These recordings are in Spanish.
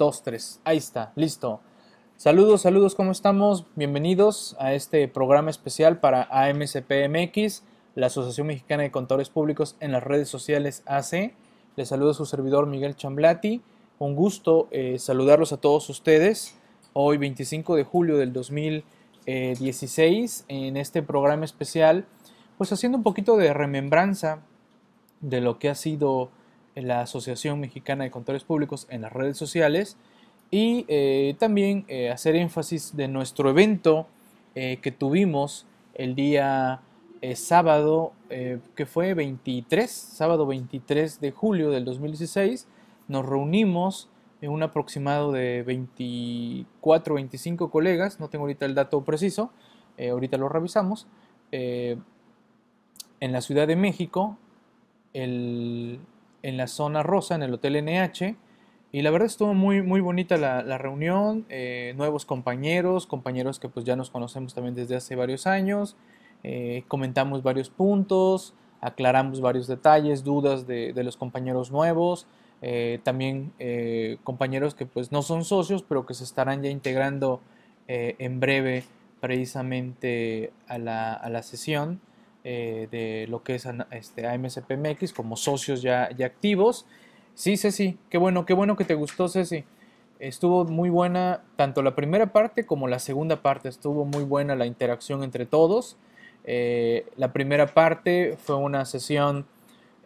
2, 3. Ahí está, listo. Saludos, saludos, ¿cómo estamos? Bienvenidos a este programa especial para AMCPMX, la Asociación Mexicana de Contadores Públicos en las redes sociales AC. Les saludo a su servidor Miguel Chamblati. Un gusto eh, saludarlos a todos ustedes hoy 25 de julio del 2016 en este programa especial, pues haciendo un poquito de remembranza de lo que ha sido la Asociación Mexicana de Contadores Públicos en las redes sociales y eh, también eh, hacer énfasis de nuestro evento eh, que tuvimos el día sábado, que fue 23, sábado 23 de julio del 2016, nos reunimos en un aproximado de 24, 25 colegas, no tengo ahorita el dato preciso, ahorita lo revisamos, en la Ciudad de México, el, en la zona rosa, en el Hotel NH. Y la verdad estuvo muy, muy bonita la, reunión, eh, nuevos compañeros, compañeros que pues ya nos conocemos también desde hace varios años, eh, comentamos varios puntos, aclaramos varios detalles, dudas de, los compañeros nuevos, eh, también compañeros que pues no son socios, pero que se estarán ya integrando en breve precisamente a la, a la sesión. Eh, de lo que es este, AMSPMX como socios ya, ya activos. Sí, Ceci, qué bueno, qué bueno que te gustó, Ceci. Estuvo muy buena tanto la primera parte como la segunda parte. Estuvo muy buena la interacción entre todos. Eh, la primera parte fue una sesión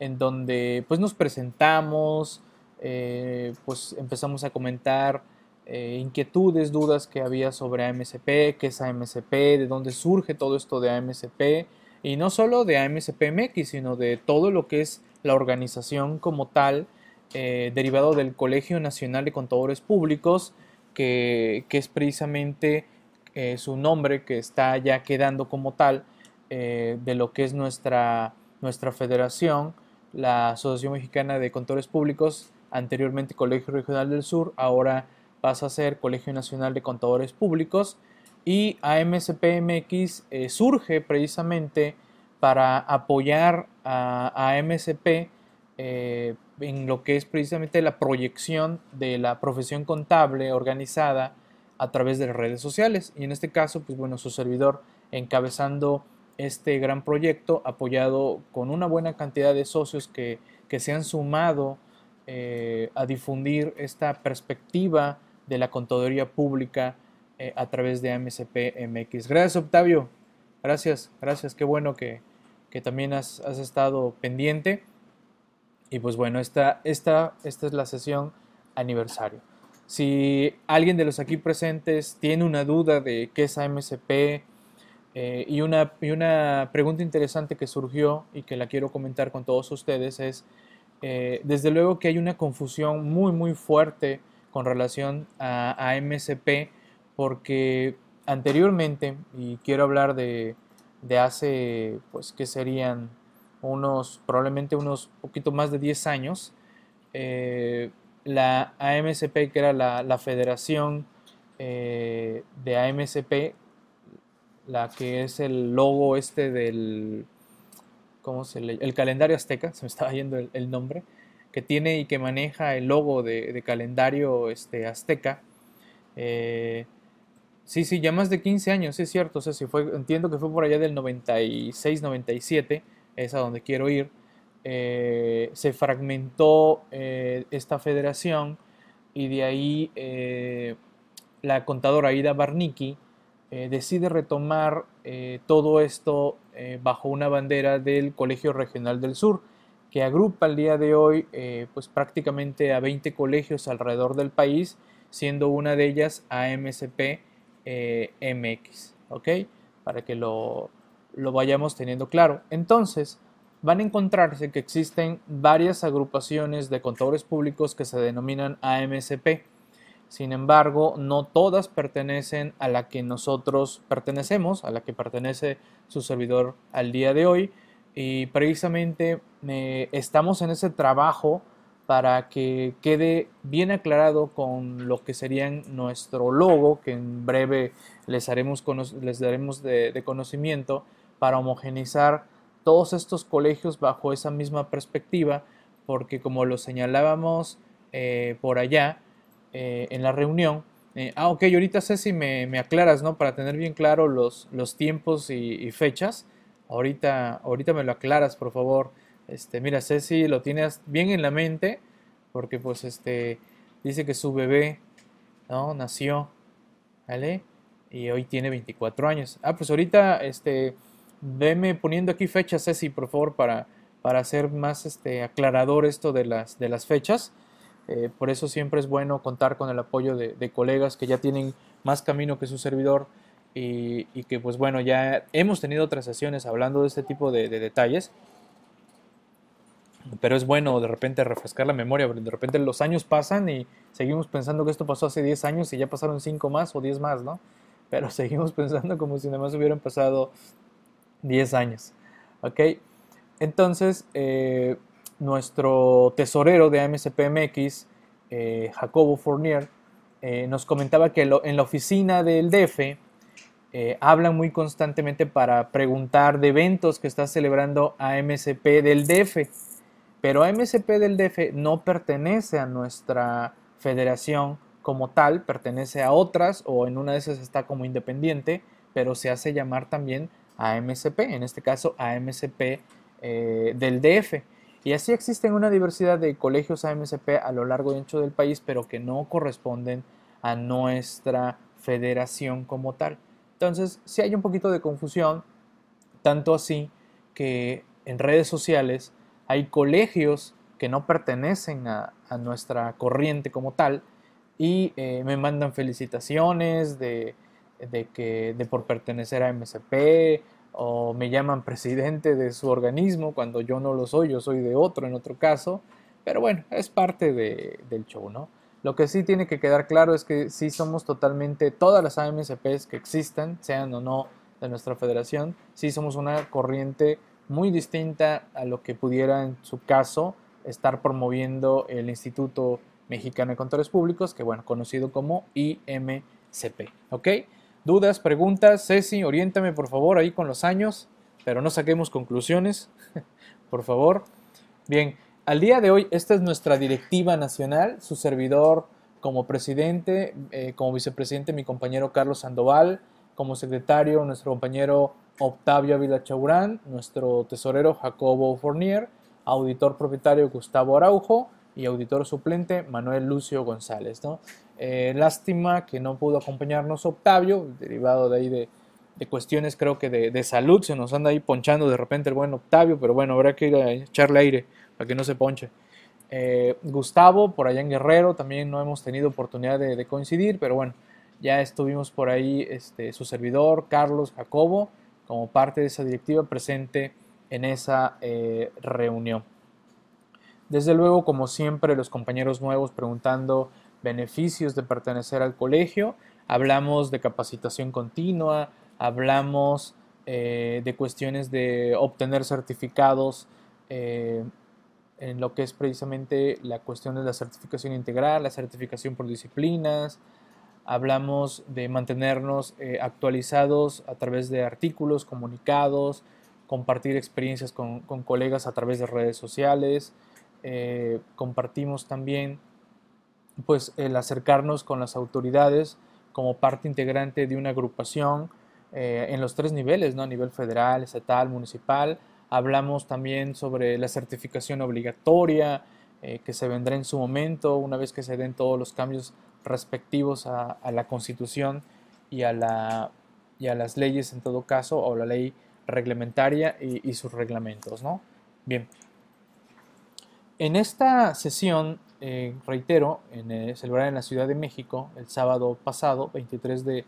en donde pues nos presentamos, eh, pues empezamos a comentar inquietudes, dudas que había sobre AMSP, qué es AMSP, de dónde surge todo esto de AMSP, y no solo de AMSPMX, sino de todo lo que es la organización como tal, eh, derivado del Colegio Nacional de Contadores Públicos, que, es precisamente eh, su nombre que está ya quedando como tal eh, de lo que es nuestra, nuestra federación, la Asociación Mexicana de Contadores Públicos, anteriormente Colegio Regional del Sur, ahora pasa a ser Colegio Nacional de Contadores Públicos y AMSPMX eh, surge precisamente para apoyar a, AMSP eh, en lo que es precisamente la proyección de la profesión contable organizada a través de redes sociales. Y en este caso, pues bueno, su servidor encabezando este gran proyecto, apoyado con una buena cantidad de socios que, se han sumado eh, a difundir esta perspectiva de la contaduría pública eh, a través de AMCP MX. Gracias, Octavio. Gracias, gracias. Qué bueno que, también has, estado pendiente. Y pues bueno, esta, esta, esta es la sesión aniversario. Si alguien de los aquí presentes tiene una duda de qué es AMCP eh, y, una, y una pregunta interesante que surgió y que la quiero comentar con todos ustedes es, eh, desde luego que hay una confusión muy, muy fuerte con relación a, a porque anteriormente, y quiero hablar de, hace, pues que serían unos, probablemente unos poquito más de 10 años, eh, la AMSP, que era la, federación eh, de AMSP, la que es el logo este del, ¿cómo se le, el calendario azteca, se me estaba yendo el, nombre, que tiene y que maneja el logo de, calendario este, azteca, eh, Sí, sí, ya más de 15 años, es cierto. Si fue, entiendo que fue por allá del 96, 97, es a donde quiero ir. Eh, se fragmentó eh, esta federación y de ahí eh, la contadora Ida Barnicki decide retomar todo esto bajo una bandera del Colegio Regional del Sur, que agrupa al día de hoy pues prácticamente a 20 colegios alrededor del país, siendo una de ellas AMSP eh, MX, ¿ok? Para que lo, vayamos teniendo claro. Entonces, van a encontrarse que existen varias agrupaciones de contadores públicos que se denominan AMSP. Sin embargo, no todas pertenecen a la que nosotros pertenecemos, a la que pertenece su servidor al día de hoy. Y precisamente eh, estamos en ese trabajo para que quede bien aclarado con lo que serían nuestro logo, que en breve les, haremos, les daremos de, conocimiento, para homogenizar todos estos colegios bajo esa misma perspectiva, porque como lo señalábamos eh, por allá, en la reunión. ah, ok, ahorita Ceci me, me aclaras, ¿no? Para tener bien claro los, los tiempos y, fechas. Ahorita, ahorita me lo aclaras, por favor. Este, mira, Ceci lo tienes bien en la mente, porque pues este, dice que su bebé, ¿no? Nació, ¿vale? Y hoy tiene 24 años. Ah, pues ahorita, este, veme poniendo aquí fechas, Ceci, por favor, para, para hacer más este, aclarador esto de las, de las fechas. Eh, por eso siempre es bueno contar con el apoyo de, colegas que ya tienen más camino que su servidor y, que pues bueno, ya hemos tenido otras sesiones hablando de este tipo de, detalles. Pero es bueno de repente refrescar la memoria, porque de repente los años pasan y seguimos pensando que esto pasó hace 10 años y ya pasaron 5 más o 10 más, ¿no? Pero seguimos pensando como si nada más hubieran pasado 10 años. ¿Ok? Entonces, eh, nuestro tesorero de AMCPMX, eh, Jacobo Fournier, eh, nos comentaba que en la oficina del DF hablan muy constantemente para preguntar de eventos que está celebrando AMCP del DF. Pero AMCP del DF no pertenece a nuestra federación como tal, pertenece a otras o en una de esas está como independiente, pero se hace llamar también AMCP, en este caso AMCP eh, del DF. Y así existen una diversidad de colegios AMCP a lo largo y ancho del país, pero que no corresponden a nuestra federación como tal. Entonces, si hay un poquito de confusión, tanto así que en redes sociales hay colegios que no pertenecen a, nuestra corriente como tal y eh, me mandan felicitaciones de que de por pertenecer a MSP o me llaman presidente de su organismo cuando yo no lo soy, yo soy de otro en otro caso, pero bueno, es parte del show, ¿no? Lo que sí tiene que quedar claro es que sí somos totalmente, todas las AMSPs que existan, sean o no de nuestra federación, sí somos una corriente muy distinta a lo que pudiera en su caso estar promoviendo el Instituto Mexicano de Contadores Públicos, que bueno, conocido como IMCP, ¿ok? dudas, preguntas, Ceci, oriéntame por favor ahí con los años, pero no saquemos conclusiones, por favor. Bien, al día de hoy esta es nuestra directiva nacional, su servidor como presidente, eh, como vicepresidente mi compañero Carlos Sandoval, como secretario nuestro compañero Octavio Ávila Chaurán, nuestro tesorero Jacobo Fournier, auditor propietario Gustavo Araujo y auditor suplente Manuel Lucio González. Eh, lástima que no pudo acompañarnos Octavio, derivado de ahí de, cuestiones creo que de, salud, se nos anda ahí ponchando de repente el buen Octavio, pero bueno, habrá que ir a echarle aire para que no se ponche. Eh, Gustavo, por allá en Guerrero, también no hemos tenido oportunidad de, coincidir, pero bueno, ya estuvimos por ahí este, su servidor, Carlos Jacobo, como parte de esa directiva presente en esa eh, reunión. Desde luego, como siempre, los compañeros nuevos preguntando beneficios de pertenecer al colegio, hablamos de capacitación continua, hablamos eh, de cuestiones de obtener certificados eh, en lo que es precisamente la cuestión de la certificación integral, la certificación por disciplinas, hablamos de mantenernos eh, actualizados a través de artículos, comunicados, compartir experiencias con, colegas a través de redes sociales, compartimos también pues el acercarnos con las autoridades como parte integrante de una agrupación eh, en los tres niveles, ¿no? a nivel federal, estatal, municipal. Hablamos también sobre la certificación obligatoria eh, que se vendrá en su momento una vez que se den todos los cambios respectivos a, la constitución y a, la, las leyes en todo caso, o la ley reglamentaria y, y sus reglamentos. ¿no? Bien, en esta sesión eh, reitero, en, eh, celebrar en la Ciudad de México el sábado pasado, 23 de,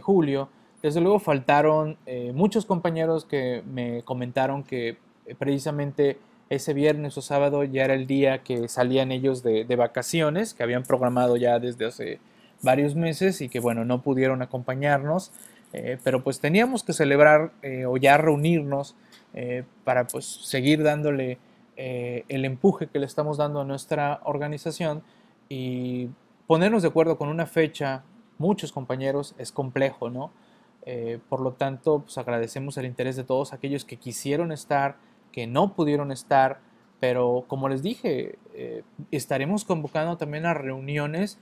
julio. Desde luego faltaron eh, muchos compañeros que me comentaron que precisamente ese viernes o sábado ya era el día que salían ellos de, vacaciones, que habían programado ya desde hace varios meses y que bueno, no pudieron acompañarnos, pero pues teníamos que celebrar o ya reunirnos para pues seguir dándole eh, el empuje que le estamos dando a nuestra organización y ponernos de acuerdo con una fecha, muchos compañeros, es complejo, ¿no? Eh, por lo tanto, pues agradecemos el interés de todos aquellos que quisieron estar, que no pudieron estar, pero como les dije, eh, estaremos convocando también a reuniones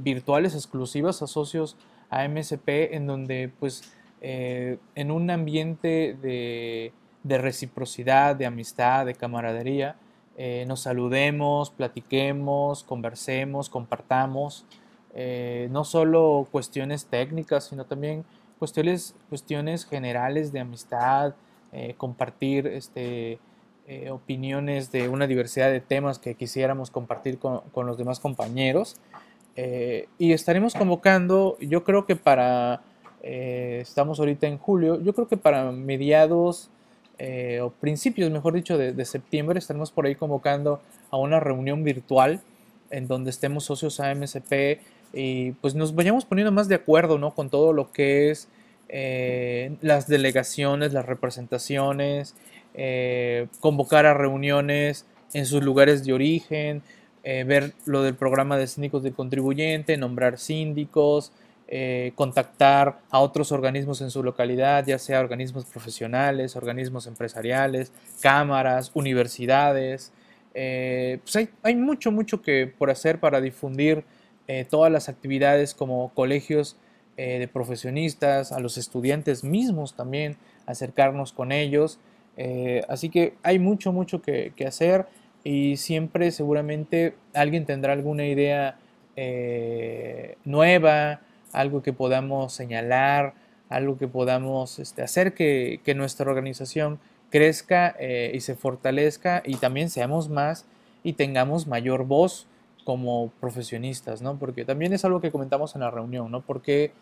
virtuales exclusivas a socios a MSP en donde pues en un ambiente de, de, reciprocidad, de amistad, de camaradería, nos saludemos, platiquemos, conversemos, compartamos, no solo cuestiones técnicas, sino también cuestiones, cuestiones generales de amistad, eh, compartir este, eh, opiniones de una diversidad de temas que quisiéramos compartir con, los demás compañeros. Eh, y estaremos convocando, yo creo que para, estamos ahorita en julio, yo creo que para mediados o principios, mejor dicho, de, de, septiembre, estaremos por ahí convocando a una reunión virtual en donde estemos socios a MSP y pues nos vayamos poniendo más de acuerdo ¿no? con todo lo que es eh, las delegaciones, las representaciones, eh, convocar a reuniones en sus lugares de origen, eh, ver lo del programa de síndicos del contribuyente, nombrar síndicos, contactar a otros organismos en su localidad, ya sea organismos profesionales, organismos empresariales, cámaras, universidades. pues hay, hay, mucho, mucho que por hacer para difundir todas las actividades como colegios eh, de profesionistas, a los estudiantes mismos también, acercarnos con ellos. Eh, así que hay mucho, mucho que, hacer y siempre seguramente alguien tendrá alguna idea eh, nueva, algo que podamos señalar, algo que podamos este, hacer que, que, nuestra organización crezca y se fortalezca y también seamos más y tengamos mayor voz como profesionistas, ¿no? Porque también es algo que comentamos en la reunión, ¿no? Porque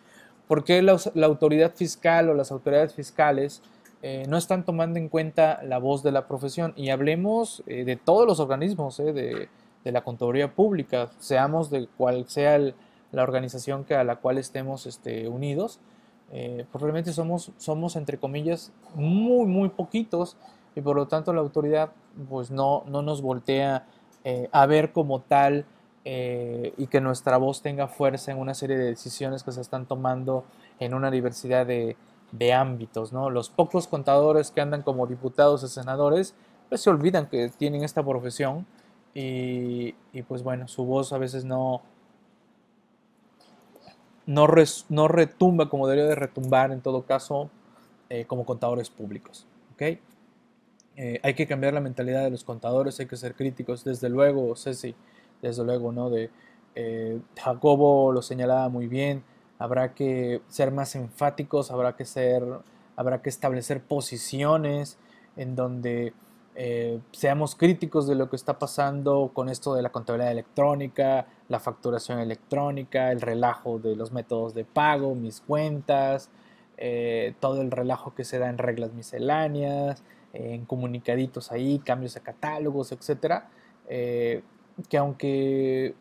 ¿Por qué la, autoridad fiscal o las autoridades fiscales eh, no están tomando en cuenta la voz de la profesión? Y hablemos eh, de todos los organismos eh, de, la contaduría pública, seamos de cual sea la organización que a la cual estemos este, unidos, pues realmente somos, somos, entre comillas, muy, muy poquitos y por lo tanto la autoridad pues no, no nos voltea a ver como tal eh, y que nuestra voz tenga fuerza en una serie de decisiones que se están tomando en una diversidad de, ámbitos. ¿no? Los pocos contadores que andan como diputados y senadores pues se olvidan que tienen esta profesión y, pues bueno, su voz a veces no, no, no retumba como debería de retumbar en todo caso eh, como contadores públicos. ¿okay? Eh, hay que cambiar la mentalidad de los contadores, hay que ser críticos, desde luego, Ceci desde luego, ¿no? De, eh, Jacobo lo señalaba muy bien, habrá que ser más enfáticos, habrá que ser, habrá que establecer posiciones en donde eh, seamos críticos de lo que está pasando con esto de la contabilidad electrónica, la facturación electrónica, el relajo de los métodos de pago, mis cuentas, eh, todo el relajo que se da en reglas misceláneas, en comunicaditos ahí, cambios a catálogos, etcétera que aunque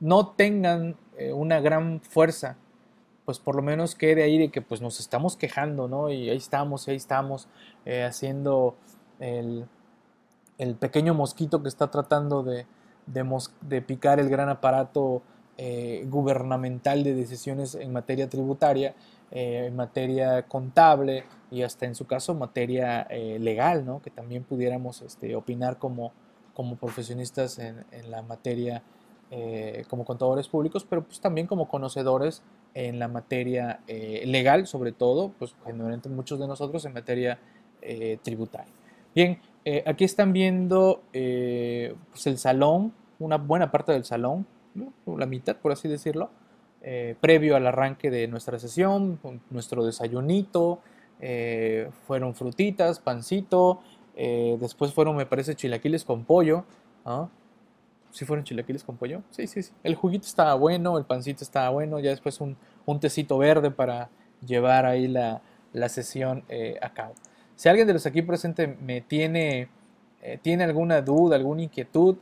no tengan eh, una gran fuerza, pues por lo menos quede ahí de que pues nos estamos quejando, ¿no? Y ahí estamos, y ahí estamos eh, haciendo el, pequeño mosquito que está tratando de, de, picar el gran aparato eh, gubernamental de decisiones en materia tributaria, en materia contable y hasta en su caso materia legal, ¿no? Que también pudiéramos este, opinar como, como profesionistas en, la materia eh, como contadores públicos, pero pues también como conocedores en la materia eh, legal, sobre todo, pues generalmente muchos de nosotros en materia eh, tributaria. Bien, aquí están viendo pues el salón, una buena parte del salón, la mitad por así decirlo, previo al arranque de nuestra sesión, nuestro desayunito, fueron frutitas, pancito, eh, después fueron, me parece, chilaquiles con pollo. ¿ah? ¿Sí fueron chilaquiles con pollo? Sí, sí, sí. El juguito estaba bueno, el pancito estaba bueno. Ya después un, un tecito verde para llevar ahí la, la sesión eh, a cabo. Si alguien de los aquí presentes me tiene, eh, tiene alguna duda, alguna inquietud,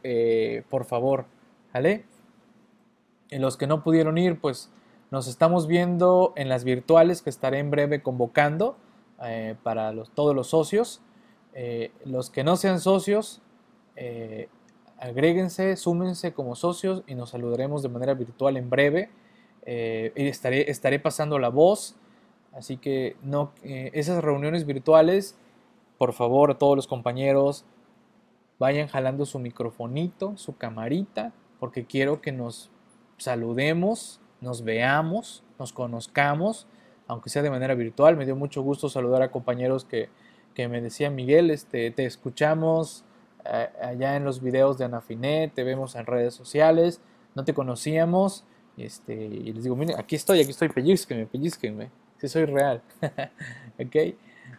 por favor, ¿vale? En los que no pudieron ir, pues nos estamos viendo en las virtuales que estaré en breve convocando para todos los socios. Eh, los que no sean socios, eh, agréguense, súmense como socios y nos saludaremos de manera virtual en breve. Eh, estaré pasando la voz. Así que no, esas reuniones virtuales, por favor, a todos los compañeros, vayan jalando su microfonito, su camarita, porque quiero que nos saludemos, nos veamos, nos conozcamos, aunque sea de manera virtual. Me dio mucho gusto saludar a compañeros que, me decían, Miguel, este, te escuchamos allá en los videos de Anafinet, te vemos en redes sociales, no te conocíamos. Este, y les digo, miren, aquí estoy, aquí estoy, pellizquenme, pellizquenme, si soy real. ¿Ok?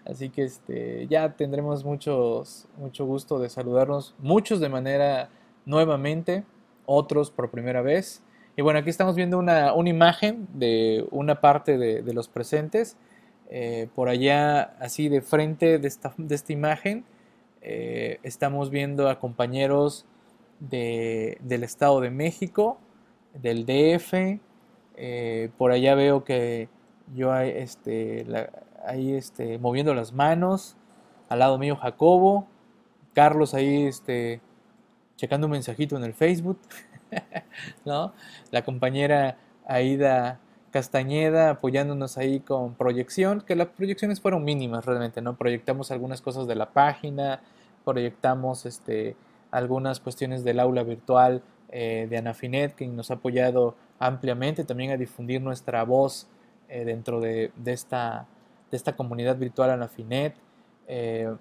Así que este, ya tendremos muchos, mucho gusto de saludarnos, muchos de manera nuevamente, otros por primera vez. Y bueno, aquí estamos viendo una, imagen de una parte de, los presentes. Eh, por allá, así de frente de esta, de esta imagen, eh, estamos viendo a compañeros del Estado de México, del DF. Eh, por allá veo que yo este, ahí este, moviendo las manos. Al lado mío Jacobo. Carlos ahí este, checando un mensajito en el Facebook. ¿no? La compañera Aida Castañeda apoyándonos ahí con proyección, que las proyecciones fueron mínimas realmente, ¿no? Proyectamos algunas cosas de la página, proyectamos este, algunas cuestiones del aula virtual eh, de Anafinet, que nos ha apoyado ampliamente también a difundir nuestra voz eh, dentro de, esta, de esta comunidad virtual Anafinet. Eh,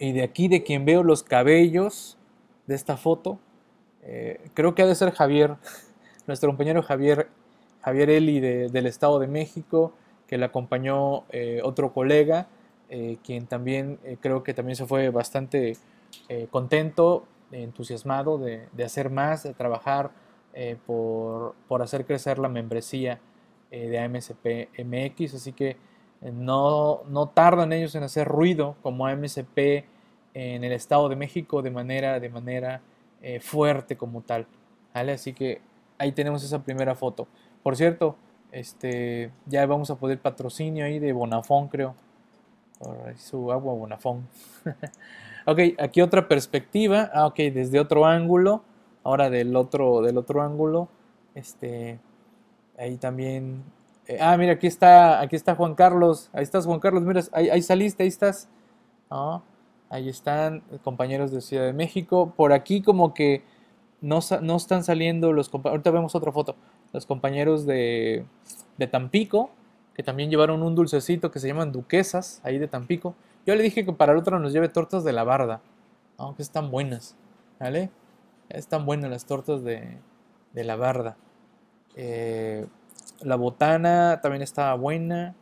y de aquí de quien veo los cabellos de esta foto, creo que ha de ser Javier, nuestro compañero Javier, Javier Eli del Estado de México, que le acompañó otro colega, quien también creo que también se fue bastante contento entusiasmado de, hacer más, de trabajar eh, por, hacer crecer la membresía eh, de AMSP MX, así que eh, no, no, tardan ellos en hacer ruido como AMSP en el Estado de México de manera, de manera fuerte como tal. ¿vale? Así que ahí tenemos esa primera foto. Por cierto, este, ya vamos a poder patrocinio ahí de Bonafón, creo. Por su agua Bonafón. Ok, aquí otra perspectiva. Ah, ok, desde otro ángulo. Ahora del otro, del otro ángulo. Este. Ahí también. Eh, ah, mira, aquí está. Aquí está Juan Carlos. Ahí estás, Juan Carlos. Mira, ahí, saliste, ahí estás. Ah, ahí están compañeros de Ciudad de México. Por aquí como que no, no están saliendo los compañeros. Ahorita vemos otra foto. Los compañeros de, de Tampico. Que también llevaron un dulcecito que se llaman duquesas. Ahí de Tampico. Yo le dije que para el otro nos lleve tortas de la barda. Aunque están buenas. ¿Vale? Están buenas las tortas de, la barda. Eh, la botana también estaba buena.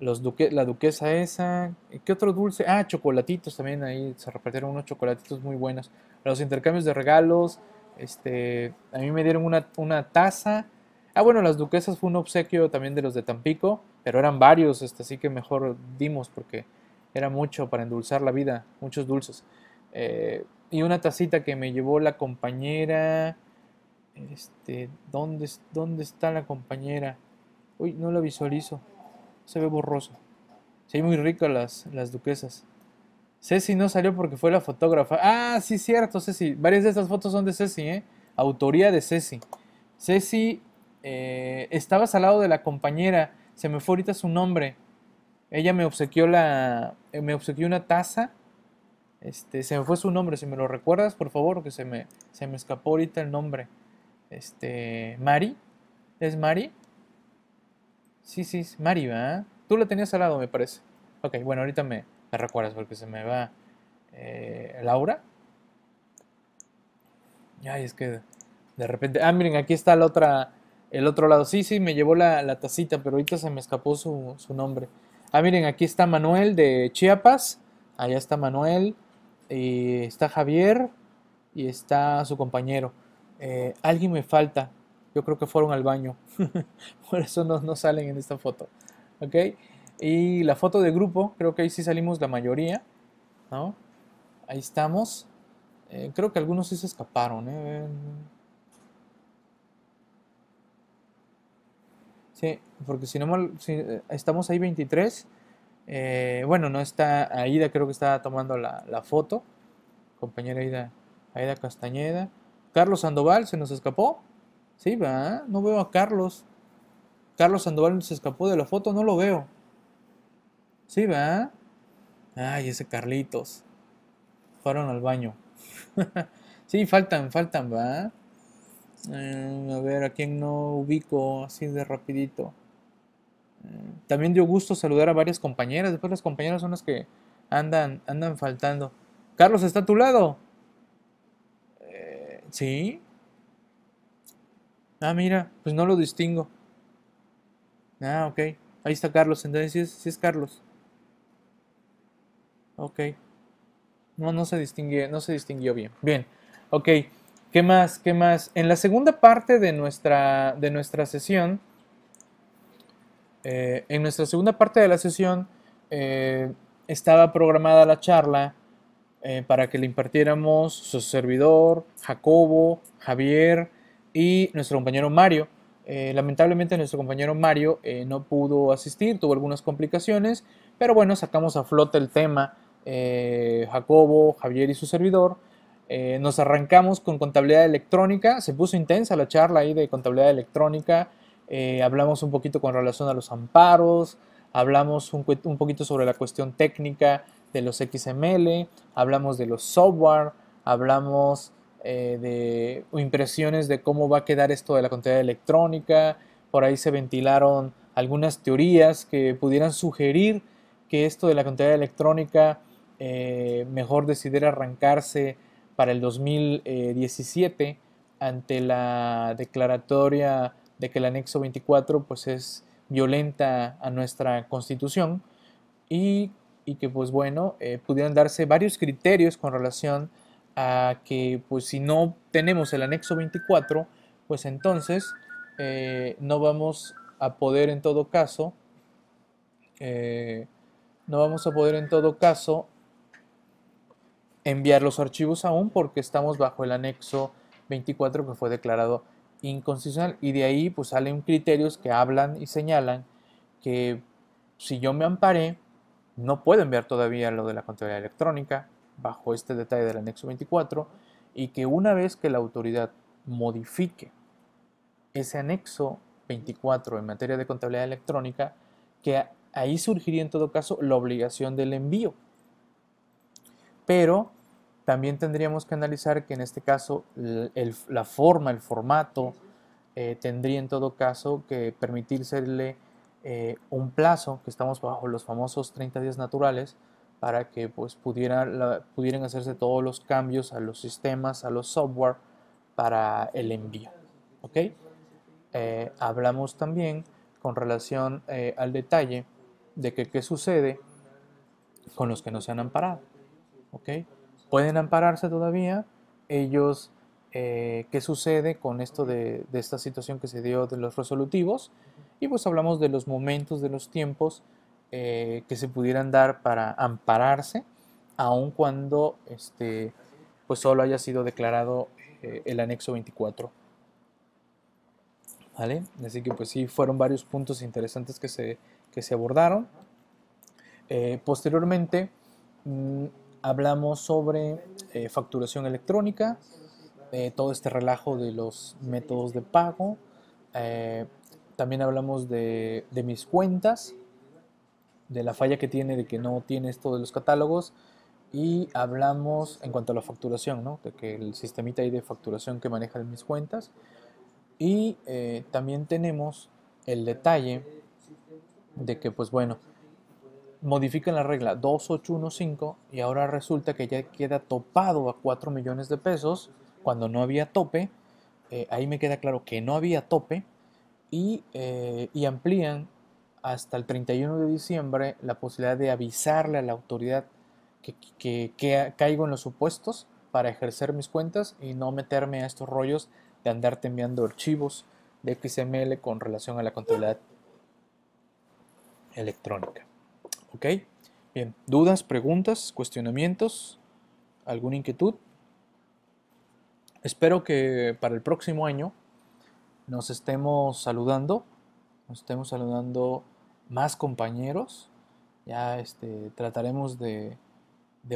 Los la duquesa esa. ¿Qué otro dulce? Ah, chocolatitos también ahí. Se repartieron unos chocolatitos muy buenos. Los intercambios de regalos. Este, a mí me dieron una, una taza. Ah, bueno, las duquesas fue un obsequio también de los de Tampico. Pero eran varios, este, así que mejor dimos porque era mucho para endulzar la vida, muchos dulces. Eh, y una tacita que me llevó la compañera. Este, ¿dónde, ¿Dónde está la compañera? Uy, no la visualizo. Se ve borroso. Ve muy rico las, las duquesas. Ceci no salió porque fue la fotógrafa. Ah, sí, cierto, Ceci. Varias de estas fotos son de Ceci, ¿eh? Autoría de Ceci. Ceci, eh, estabas al lado de la compañera. Se me fue ahorita su nombre. Ella me obsequió la. Eh, me obsequió una taza. Este, se me fue su nombre, si me lo recuerdas, por favor, que se me, se me escapó ahorita el nombre. Este. Mari. ¿Es Mari? Sí, sí, Mari, ¿verdad? Tú la tenías al lado, me parece. Ok, bueno, ahorita me, me recuerdas porque se me va. Eh, Laura. Ay, es que de repente. Ah, miren, aquí está la otra, el otro lado. Sí, sí, me llevó la, la tacita, pero ahorita se me escapó su, su nombre. Ah, miren, aquí está Manuel de Chiapas. Allá está Manuel. Y está Javier. Y está su compañero. Eh, alguien me falta. Yo creo que fueron al baño. Por eso no, salen en esta foto. ¿Ok? Y la foto de grupo, creo que ahí sí salimos la mayoría. ¿No? Ahí estamos. Eh, creo que algunos sí se escaparon. ¿eh? Sí, porque si no mal, eh, estamos ahí 23. Eh, bueno, no está Aida, creo que está tomando la, foto. Compañera Aida, Aida Castañeda. Carlos Sandoval se nos escapó. Sí, va, no veo a Carlos. Carlos Sandoval se escapó de la foto, no lo veo. Sí, va. Ay, ese Carlitos. Fueron al baño. sí, faltan, faltan, va. Eh, a ver, a quién no ubico así de rapidito. Eh, también dio gusto saludar a varias compañeras. Después las compañeras son las que andan, andan faltando. Carlos, ¿está a tu lado? Eh, sí. Ah, mira, pues no lo distingo. Ah, ok. Ahí está Carlos, entonces sí sí es Carlos. Ok. No, no se distingue, no se distinguió bien. Bien. Ok. ¿Qué más? ¿Qué más? En la segunda parte de nuestra, de nuestra sesión, eh, en nuestra segunda parte de la sesión, eh, estaba programada la charla eh, para que le impartiéramos su servidor, Jacobo, Javier y nuestro compañero Mario. Lamentablemente nuestro compañero Mario no pudo asistir, tuvo algunas complicaciones, pero bueno, sacamos a flote el tema Jacobo, Javier y su servidor. nos arrancamos con contabilidad electrónica, se puso intensa la charla ahí de contabilidad electrónica, hablamos un poquito con relación a los amparos, hablamos un, poquito sobre la cuestión técnica de los XML, hablamos de los software, hablamos eh, de impresiones de cómo va a quedar esto de la contabilidad electrónica, por ahí se ventilaron algunas teorías que pudieran sugerir que esto de la contabilidad electrónica eh, mejor decidiera arrancarse para el 2017 ante la declaratoria de que el anexo 24 pues es violenta a nuestra constitución y, que pues bueno, eh, pudieran darse varios criterios con relación a que pues si no tenemos el anexo 24, pues entonces eh, no vamos a poder en todo caso, eh, no vamos a poder en todo caso enviar los archivos aún porque estamos bajo el anexo 24 que fue declarado inconstitucional. Y de ahí pues salen criterios que hablan y señalan que si yo me amparé no puedo enviar todavía lo de la contabilidad electrónica bajo este detalle del anexo 24 y que una vez que la autoridad modifique ese anexo 24 en materia de contabilidad electrónica que ahí surgiría en todo caso la obligación del envío. Pero también tendríamos que analizar que en este caso la forma, el formato, eh, tendría en todo caso que permitírsele eh, un plazo, que estamos bajo los famosos 30 días naturales, para que pues, pudiera, pudieran hacerse todos los cambios a los sistemas, a los software para el envío. ¿ok? Eh, hablamos también con relación al detalle de que qué sucede con los que no se han amparado. ¿ok? pueden ampararse todavía. Ellos, eh, ¿qué sucede con esto de, esta situación que se dio de los resolutivos? Y pues hablamos de los momentos, de los tiempos eh, que se pudieran dar para ampararse, aun cuando este, pues solo haya sido declarado eh, el anexo 24. ¿Vale? Así que pues sí, fueron varios puntos interesantes que se, que se abordaron. posteriormente, mm, hablamos sobre eh, facturación electrónica, eh, todo este relajo de los métodos de pago. Eh, también hablamos de, mis cuentas, de la falla que tiene de que no tiene esto de los catálogos. Y hablamos en cuanto a la facturación, ¿no? de que el sistemita ahí de facturación que maneja mis cuentas. Y también tenemos el detalle de que, pues bueno, modifican la regla 2815 y ahora resulta que ya queda topado a 4 millones de pesos cuando no había tope. Eh, ahí me queda claro que no había tope y, eh, y, amplían hasta el 31 de diciembre la posibilidad de avisarle a la autoridad que, que, caigo en los supuestos para ejercer mis cuentas y no meterme a estos rollos de andarte enviando archivos de XML con relación a la contabilidad electrónica. ¿Ok? Bien, dudas, preguntas, cuestionamientos, alguna inquietud. Espero que para el próximo año nos estemos saludando, nos estemos saludando más compañeros. Ya este, trataremos de,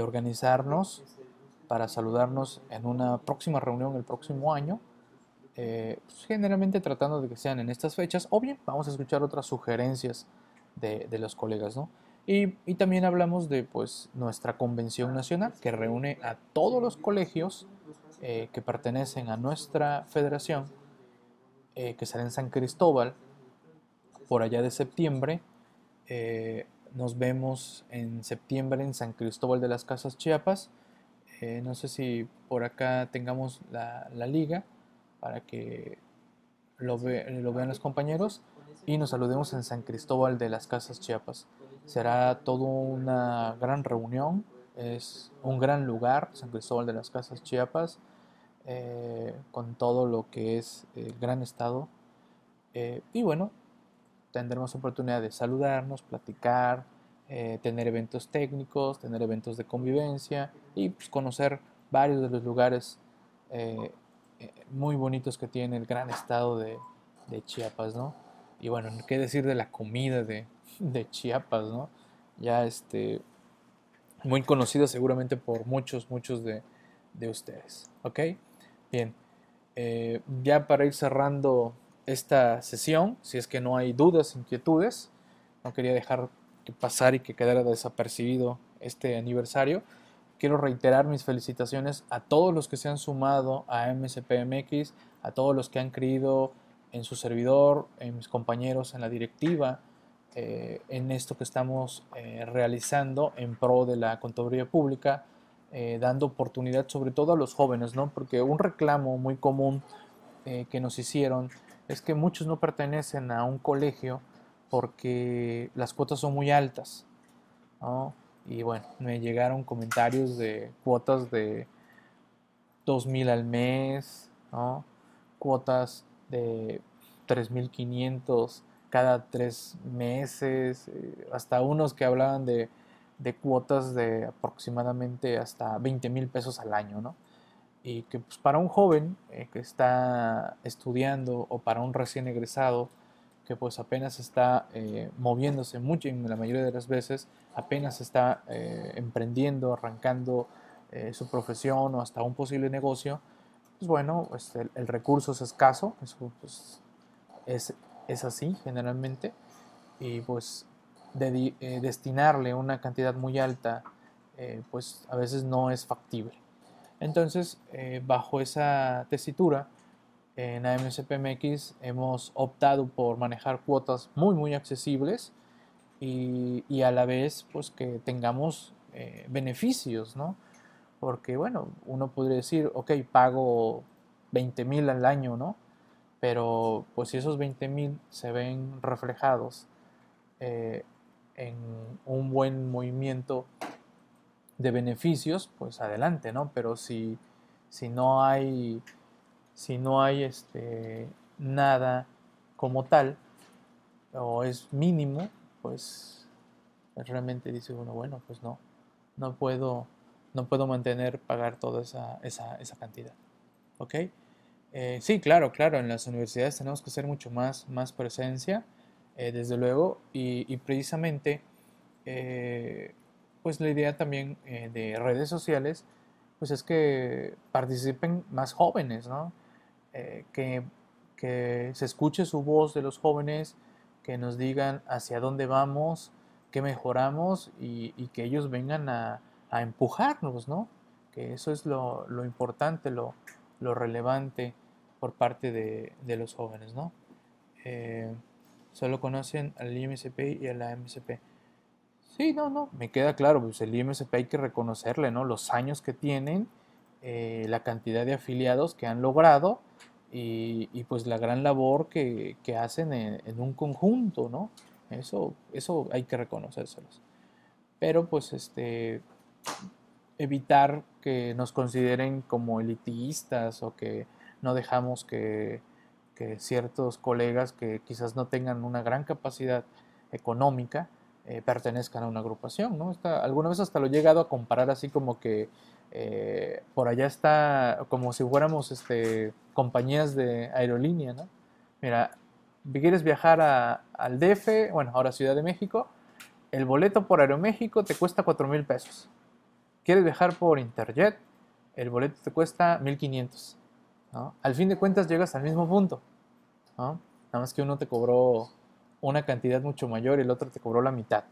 organizarnos para saludarnos en una próxima reunión el próximo año. Eh, pues, generalmente tratando de que sean en estas fechas, o bien vamos a escuchar otras sugerencias de, de los colegas, ¿no? Y, también hablamos de pues, nuestra convención nacional que reúne a todos los colegios eh, que pertenecen a nuestra federación, eh, que será en San Cristóbal, por allá de septiembre. Eh, nos vemos en septiembre en San Cristóbal de las Casas Chiapas. no sé si por acá tengamos la, liga para que lo, lo vean los compañeros y nos saludemos en San Cristóbal de las Casas Chiapas. Será toda una gran reunión, es un gran lugar, San Cristóbal de las Casas Chiapas, eh, con todo lo que es el gran estado. Eh, y bueno, tendremos oportunidad de saludarnos, platicar, eh, tener eventos técnicos, tener eventos de convivencia y pues, conocer varios de los lugares muy bonitos que tiene el gran estado de, Chiapas, ¿no? Y bueno, qué decir de la comida de, Chiapas, ¿no? Ya este, muy conocido seguramente por muchos, muchos de, de ustedes, ¿ok? Bien, eh, ya para ir cerrando esta sesión, si es que no hay dudas, inquietudes, no quería dejar que pasar y que quedara desapercibido este aniversario. Quiero reiterar mis felicitaciones a todos los que se han sumado a MSPMX, a todos los que han creído en su servidor, en mis compañeros, en la directiva, eh, en esto que estamos eh, realizando en pro de la contaduría pública, eh, dando oportunidad sobre todo a los jóvenes, ¿no? Porque un reclamo muy común que nos hicieron es que muchos no pertenecen a un colegio porque las cuotas son muy altas, ¿no? Y bueno, me llegaron comentarios de cuotas de 2.000 al mes, ¿no? Cuotas de 3.500 cada tres meses, eh, hasta unos que hablaban de, cuotas de aproximadamente hasta 20 mil pesos al año, ¿no? Y que pues, para un joven eh, que está estudiando o para un recién egresado que pues apenas está eh, moviéndose mucho en la mayoría de las veces, apenas está emprendiendo, arrancando su profesión o hasta un posible negocio, pues bueno, este, el, recurso es escaso, eso pues, es, es, así generalmente, y pues eh, destinarle una cantidad muy alta, eh, pues a veces no es factible. Entonces, eh, bajo esa tesitura, en AMSPMX hemos optado por manejar cuotas muy, muy accesibles y, y a la vez, pues que tengamos beneficios, ¿no? Porque, bueno, uno podría decir, ok, pago 20 mil al año, ¿no? Pero, pues si esos 20 mil se ven reflejados eh, en un buen movimiento de beneficios, pues adelante, ¿no? Pero si, si no hay, si no hay este, nada como tal, o es mínimo, pues realmente dice uno, bueno, pues no, no puedo no puedo mantener pagar toda esa, esa, esa cantidad. ¿Ok? Eh, sí, claro, claro, en las universidades tenemos que hacer mucho más, más presencia, eh, desde luego, y, precisamente, eh, pues la idea también de redes sociales, pues es que participen más jóvenes, ¿no? que, que se escuche su voz de los jóvenes, que nos digan hacia dónde vamos, qué mejoramos y que ellos vengan a, a empujarnos, ¿no? Que eso es lo, importante, lo, relevante por parte de, los jóvenes, ¿no? Eh, solo conocen al IMSP y a la MSP. Sí, no, no, me queda claro, pues el IMSP hay que reconocerle, ¿no? Los años que tienen, eh, la cantidad de afiliados que han logrado y, pues la gran labor que, hacen en, en, un conjunto, ¿no? Eso, eso hay que reconocérselos. Pero pues este, evitar que nos consideren como elitistas o que no dejamos que, ciertos colegas que quizás no tengan una gran capacidad económica eh, pertenezcan a una agrupación. ¿no? alguna vez hasta lo he llegado a comparar así como que eh, por allá está como si fuéramos este, compañías de aerolínea. ¿no? Mira, quieres viajar al DF, bueno, ahora Ciudad de México, el boleto por Aeroméxico te cuesta 4 mil pesos. ¿Quieres viajar por Interjet? El boleto te cuesta 1500. Al fin de cuentas llegas al mismo punto. Nada más que uno te cobró una cantidad mucho mayor y el otro te cobró la mitad.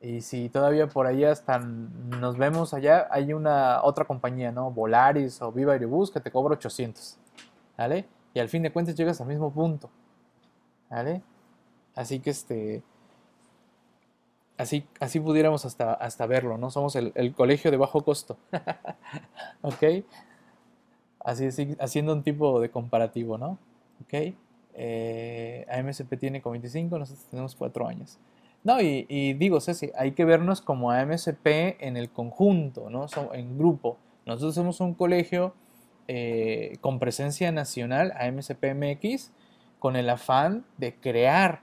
Y si todavía por ahí hasta nos vemos allá, hay una otra compañía, ¿no? Volaris o Viva Aerobús que te cobra 800, ¿vale? Y al fin de cuentas llegas al mismo punto, ¿vale? Así que este, así, así pudiéramos hasta, hasta verlo, ¿no? Somos el, colegio de bajo costo, ¿ok? Así, así, haciendo un tipo de comparativo, ¿no? ¿Ok? Eh, AMSP tiene como 25, nosotros tenemos 4 años. No, y, digo, Ceci, hay que vernos como AMSP en el conjunto, ¿no? en grupo. Nosotros somos un colegio eh, con presencia nacional, AMSP MX, con el afán de crear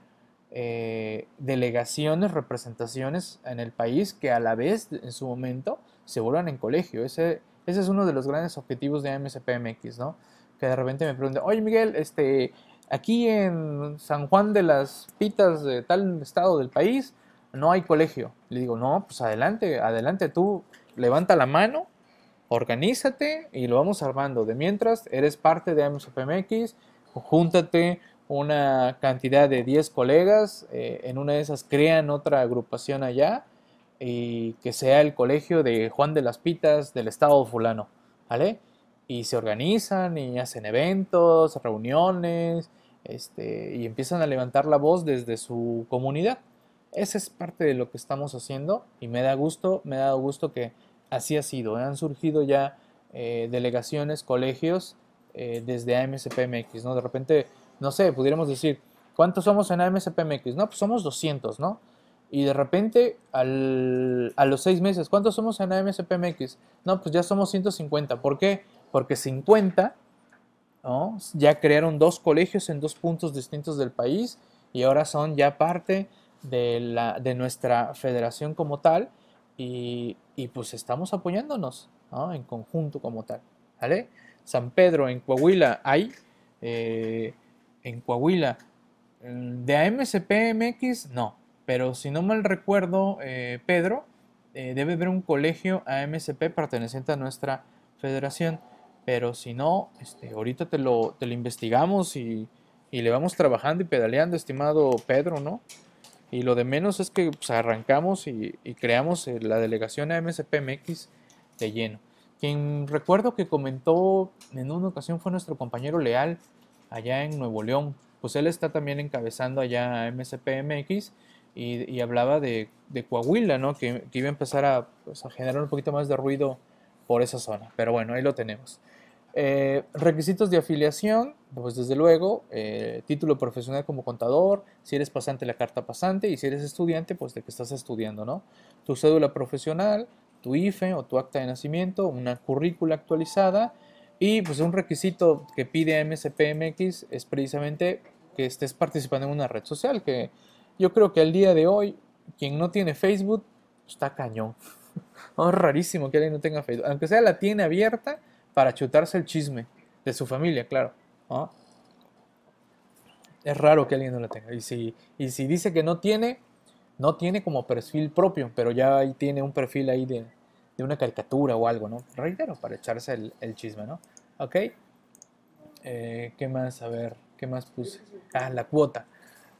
eh, delegaciones, representaciones en el país que a la vez, en su momento, se vuelvan en colegio. Ese, ese es uno de los grandes objetivos de AMSP MX, ¿no? Que de repente me preguntan, oye Miguel, este, Aquí en San Juan de las Pitas de tal estado del país no hay colegio. Le digo, no, pues adelante, adelante tú, levanta la mano, organízate y lo vamos armando. De mientras, eres parte de AMSOPMX, júntate una cantidad de 10 colegas, eh, en una de esas crean otra agrupación allá y que sea el colegio de Juan de las Pitas del estado fulano, ¿vale? Y se organizan y hacen eventos, reuniones, este, y empiezan a levantar la voz desde su comunidad. Esa es parte de lo que estamos haciendo y me da gusto, me ha dado gusto que así ha sido. Han surgido ya eh, delegaciones, colegios eh, desde AMSPMX, ¿no? De repente, no sé, pudiéramos decir, ¿cuántos somos en AMSPMX? No, pues somos 200, ¿no? Y de repente, al, a los seis meses, ¿cuántos somos en AMSPMX? No, pues ya somos 150. ¿Por qué? Porque 50 ya crearon dos colegios en dos puntos distintos del país y ahora son ya parte de, la, de nuestra federación como tal y, pues estamos apoyándonos en conjunto como tal. ¿vale? San Pedro en Coahuila hay, eh, en Coahuila, de AMSPMX no, pero si no mal recuerdo, eh, Pedro, eh, debe haber un colegio AMSP perteneciente a nuestra federación. Pero si no, este, ahorita te lo, te lo investigamos y, y, le vamos trabajando y pedaleando, estimado Pedro, ¿no? Y lo de menos es que pues, arrancamos y, y, creamos eh, la delegación AMSPMX de lleno. Quien recuerdo que comentó en una ocasión fue nuestro compañero Leal allá en Nuevo León. Pues él está también encabezando allá AMSPMX y, y hablaba de, de, Coahuila, ¿no? Que, que iba a empezar a, pues, a generar un poquito más de ruido por esa zona. Pero bueno, ahí lo tenemos. Eh, requisitos de afiliación, pues desde luego, eh, título profesional como contador, si eres pasante la carta pasante y si eres estudiante, pues de que estás estudiando, ¿no? Tu cédula profesional, tu IFE o tu acta de nacimiento, una currícula actualizada y pues un requisito que pide MSPMX es precisamente que estés participando en una red social, que yo creo que al día de hoy, quien no tiene Facebook, está cañón. Es rarísimo que alguien no tenga Facebook, aunque sea la tiene abierta para chutarse el chisme de su familia, claro. Es raro que alguien no la tenga. Y si, y si dice que no tiene, no tiene como perfil propio, pero ya ahí tiene un perfil ahí de, una caricatura o algo, ¿no? Reitero, para echarse el, chisme, ¿no? ¿Ok? Eh, ¿Qué más? A ver, ¿qué más puse? Ah, la cuota.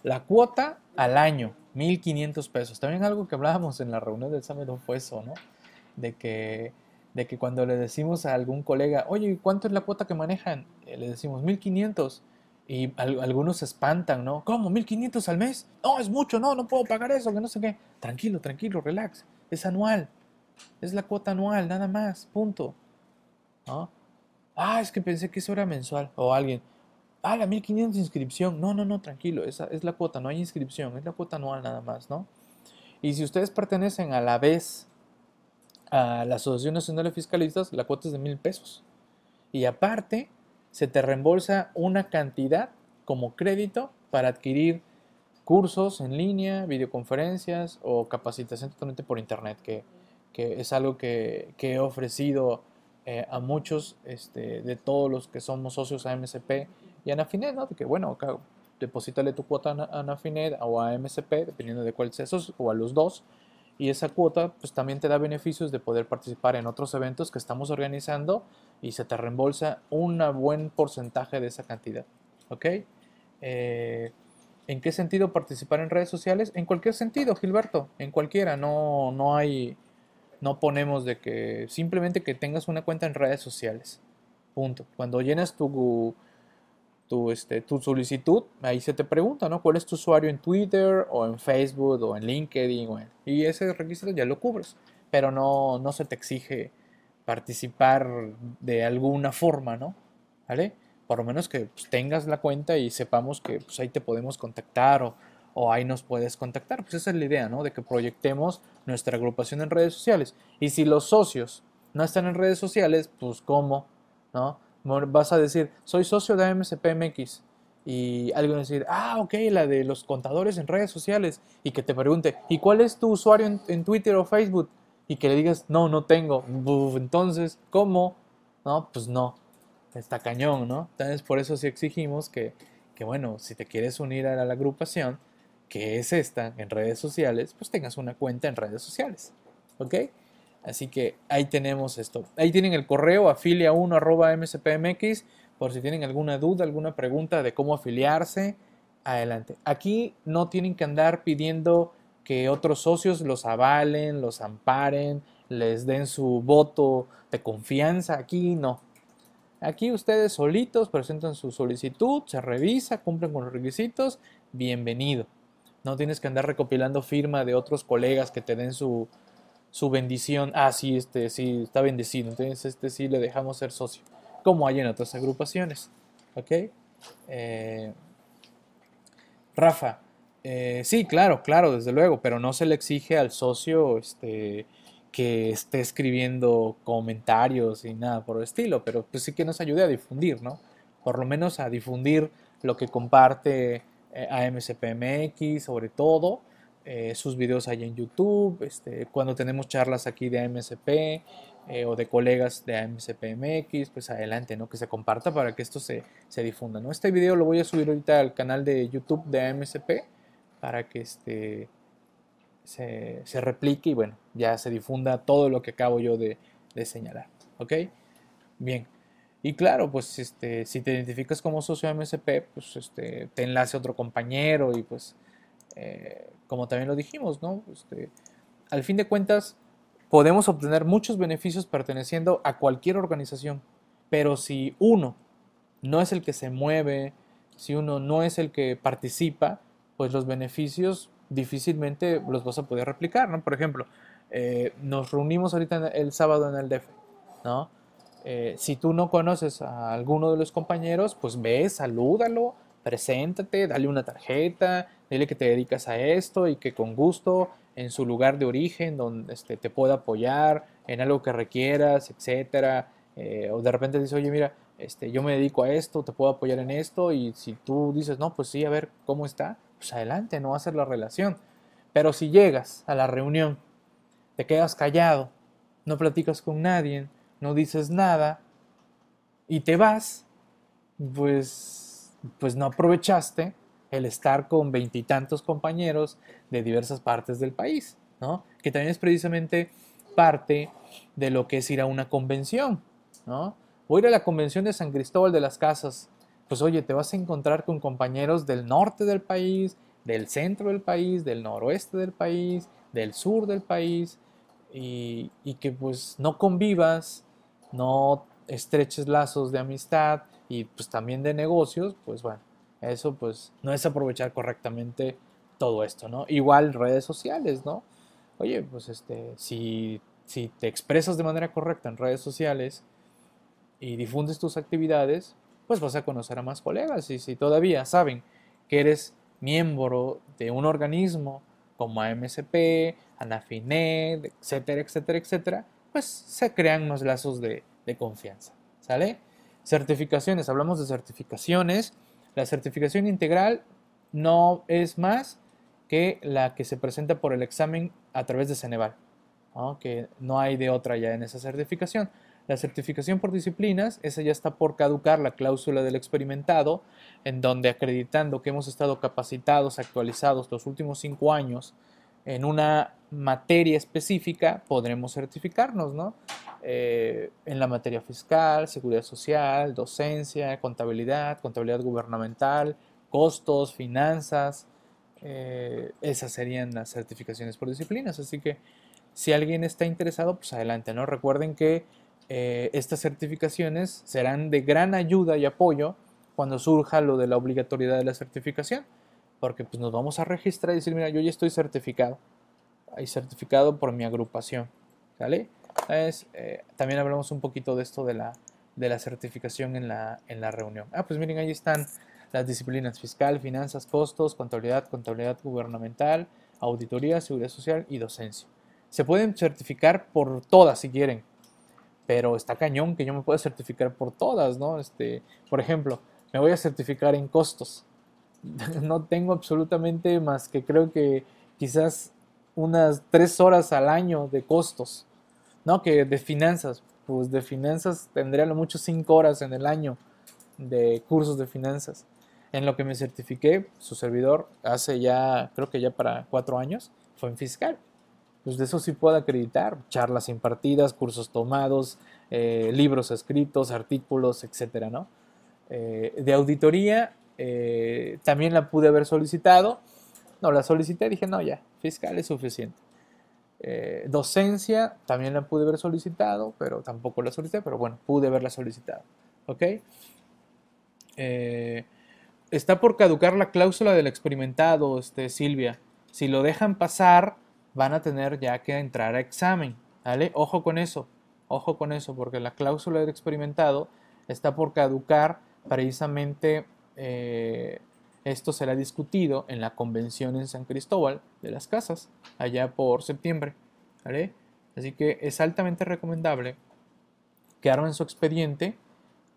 La cuota al año, 1.500 pesos. También algo que hablábamos en la reunión del Samedon fue eso, ¿no? De que de que cuando le decimos a algún colega, oye, ¿cuánto es la cuota que manejan? Eh, le decimos 1500 y algunos se espantan, ¿no? ¿Cómo? ¿1500 al mes? No, es mucho, no, no puedo pagar eso, que no sé qué. Tranquilo, tranquilo, relax. Es anual. Es la cuota anual, nada más, punto. Ah, es que pensé que eso era mensual. O alguien, ah, la 1500 inscripción. No, no, no, tranquilo, esa es la cuota, no hay inscripción, es la cuota anual nada más, ¿no? Y si ustedes pertenecen a la vez a la Asociación Nacional de Fiscalistas, la cuota es de mil pesos. Y aparte, se te reembolsa una cantidad como crédito para adquirir cursos en línea, videoconferencias o capacitación totalmente por internet, que, es algo que, he ofrecido eh, a muchos este, de todos los que somos socios a MSP y Anafinet, ¿no? De que, bueno, acá, deposítale tu cuota a Anafinet o a MSP, dependiendo de cuál sea, o a los dos, y esa cuota pues también te da beneficios de poder participar en otros eventos que estamos organizando y se te reembolsa un buen porcentaje de esa cantidad. ¿Ok? Eh, ¿En qué sentido participar en redes sociales? En cualquier sentido, Gilberto, en cualquiera, no, no hay, no ponemos de que simplemente que tengas una cuenta en redes sociales. Punto. Cuando llenas tu, tu, este, tu solicitud, ahí se te pregunta, ¿no? ¿Cuál es tu usuario en Twitter o en Facebook o en LinkedIn? y ese requisito ya lo cubres, pero no, no se te exige participar de alguna forma, ¿no? ¿Vale? por lo menos que pues, tengas la cuenta y sepamos que pues, ahí te podemos contactar o, o, ahí nos puedes contactar. Pues esa es la idea, ¿no? De que proyectemos nuestra agrupación en redes sociales. Y si los socios no están en redes sociales, pues ¿cómo? ¿No? Vas a decir, soy socio de AMCPMX. Y alguien va a decir, ah, ok, la de los contadores en redes sociales. Y que te pregunte, ¿y cuál es tu usuario en, Twitter o Facebook? Y que le digas, no, no tengo. entonces, ¿cómo? No, pues no está cañón, ¿no? Entonces por eso sí exigimos que, que, bueno, si te quieres unir a la agrupación, que es esta, en redes sociales, pues tengas una cuenta en redes sociales, ¿ok? Así que ahí tenemos esto. Ahí tienen el correo afilia1 por si tienen alguna duda, alguna pregunta de cómo afiliarse, adelante. Aquí no tienen que andar pidiendo que otros socios los avalen, los amparen, les den su voto de confianza. Aquí no. Aquí ustedes solitos presentan su solicitud, se revisa, cumplen con los requisitos, bienvenido. No tienes que andar recopilando firma de otros colegas que te den su, bendición. Ah, sí, este sí está bendecido, entonces este sí le dejamos ser socio, como hay en otras agrupaciones. ¿Ok? Eh, Rafa, eh, sí, claro, claro, desde luego, pero no se le exige al socio este, que esté escribiendo comentarios y nada por el estilo, pero pues sí que nos ayude a difundir, ¿no? Por lo menos a difundir lo que comparte eh, AMCPMX, sobre todo, eh, sus videos ahí en YouTube, este, cuando tenemos charlas aquí de AMCP eh, o de colegas de AMCPMX, pues adelante, ¿no? Que se comparta para que esto se, se, difunda, ¿no? Este video lo voy a subir ahorita al canal de YouTube de AMCP para que este se, replique y bueno, ya se difunda todo lo que acabo yo de, señalar. ¿Ok? Bien. Y claro, pues este, si te identificas como socio MSP, pues este, te enlace otro compañero y pues, eh, como también lo dijimos, ¿no? Este, al fin de cuentas, podemos obtener muchos beneficios perteneciendo a cualquier organización, pero si uno no es el que se mueve, si uno no es el que participa, pues los beneficios difícilmente los vas a poder replicar, ¿no? Por ejemplo, eh, nos reunimos ahorita el sábado en el DF, ¿no? Eh, si tú no conoces a alguno de los compañeros, pues ve, salúdalo, preséntate, dale una tarjeta, dile que te dedicas a esto y que con gusto en su lugar de origen, donde este, te pueda apoyar en algo que requieras, etcétera. Eh, o de repente dice, oye, mira, este, yo me dedico a esto, te puedo apoyar en esto, y si tú dices, no, pues sí, a ver cómo está, pues adelante, no va la relación. Pero si llegas a la reunión, te quedas callado, no platicas con nadie, no dices nada y te vas, pues, pues no aprovechaste el estar con veintitantos compañeros de diversas partes del país, ¿no? Que también es precisamente parte de lo que es ir a una convención, ¿no? O ir a la convención de San Cristóbal de las Casas pues oye, te vas a encontrar con compañeros del norte del país, del centro del país, del noroeste del país, del sur del país, y, que pues no convivas, no estreches lazos de amistad y pues también de negocios, pues bueno, eso pues no es aprovechar correctamente todo esto, ¿no? Igual redes sociales, ¿no? Oye, pues este, si, si te expresas de manera correcta en redes sociales y difundes tus actividades, pues vas a conocer a más colegas. Y si todavía saben que eres miembro de un organismo como AMSP, ANAFINED, etcétera, etcétera, etcétera, pues se crean unos lazos de, de confianza. ¿Sale? Certificaciones, hablamos de certificaciones. La certificación integral no es más que la que se presenta por el examen a través de Ceneval, que no hay de otra ya en esa certificación. La certificación por disciplinas, esa ya está por caducar la cláusula del experimentado, en donde acreditando que hemos estado capacitados, actualizados los últimos cinco años en una materia específica, podremos certificarnos, ¿no? Eh, en la materia fiscal, seguridad social, docencia, contabilidad, contabilidad gubernamental, costos, finanzas. eh, esas serían las certificaciones por disciplinas. Así que si alguien está interesado, pues adelante, ¿no? Recuerden que eh, estas certificaciones serán de gran ayuda y apoyo cuando surja lo de la obligatoriedad de la certificación, porque pues nos vamos a registrar y decir, mira, yo ya estoy certificado, hay certificado por mi agrupación, ¿sale? Entonces, eh, también hablamos un poquito de esto de la, de la certificación en la, en la reunión. Ah, pues miren, ahí están las disciplinas fiscal, finanzas, costos, contabilidad, contabilidad gubernamental, auditoría, seguridad social y docencia. Se pueden certificar por todas si quieren, pero está cañón que yo me pueda certificar por todas, ¿no? Este, por ejemplo, me voy a certificar en costos. No tengo absolutamente más que creo que quizás unas tres horas al año de costos, ¿no? Que de finanzas, pues de finanzas tendría lo mucho cinco horas en el año de cursos de finanzas. En lo que me certifiqué, su servidor, hace ya, creo que ya para cuatro años, fue en fiscal. Pues de eso sí puedo acreditar, charlas impartidas, cursos tomados, eh, libros escritos, artículos, etcétera, ¿no? Eh, de auditoría eh, también la pude haber solicitado. No, la solicité, dije, no, ya, fiscal es suficiente. Eh, docencia también la pude haber solicitado, pero tampoco la solicité, pero bueno, pude haberla solicitado. ¿Ok? Eh, está por caducar la cláusula del experimentado, este, Silvia. Si lo dejan pasar, van a tener ya que entrar a examen. ¿Vale? Ojo con eso. Ojo con eso, porque la cláusula del experimentado está por caducar precisamente. Eh, esto será discutido en la convención en San Cristóbal de las Casas, allá por septiembre. Así que es altamente recomendable que armen su expediente